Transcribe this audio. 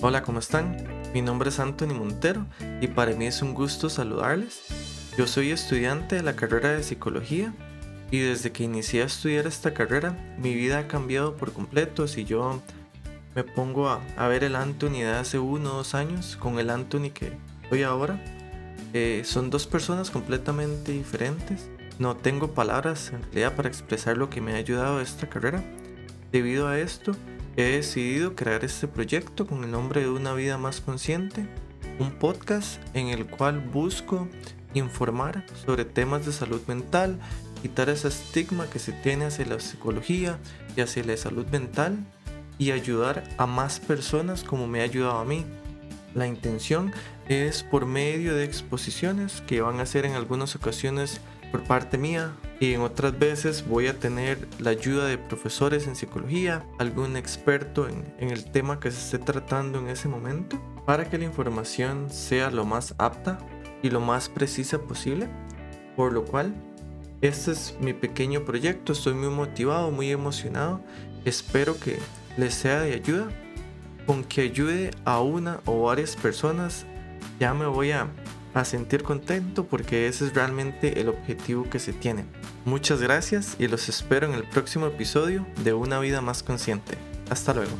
Hola, ¿cómo están? Mi nombre es Anthony Montero y para mí es un gusto saludarles. Yo soy estudiante de la carrera de psicología y desde que inicié a estudiar esta carrera mi vida ha cambiado por completo. Si yo me pongo a, ver el Anthony de hace uno o dos años con el Anthony que soy ahora, eh, son dos personas completamente diferentes. No tengo palabras en realidad para expresar lo que me ha ayudado esta carrera. Debido a esto, he decidido crear este proyecto con el nombre de Una vida más consciente, un podcast en el cual busco informar sobre temas de salud mental, quitar ese estigma que se tiene hacia la psicología y hacia la salud mental y ayudar a más personas como me ha ayudado a mí. La intención es por medio de exposiciones que van a ser en algunas ocasiones por parte mía y en otras veces voy a tener la ayuda de profesores en psicología, algún experto en, el tema que se esté tratando en ese momento para que la información sea lo más apta y lo más precisa posible. Por lo cual, este es mi pequeño proyecto, estoy muy motivado, muy emocionado, espero que les sea de ayuda. Con que ayude a una o varias personas, ya me voy a a sentir contento porque ese es realmente el objetivo que se tiene. Muchas gracias y los espero en el próximo episodio de Una vida más consciente. Hasta luego.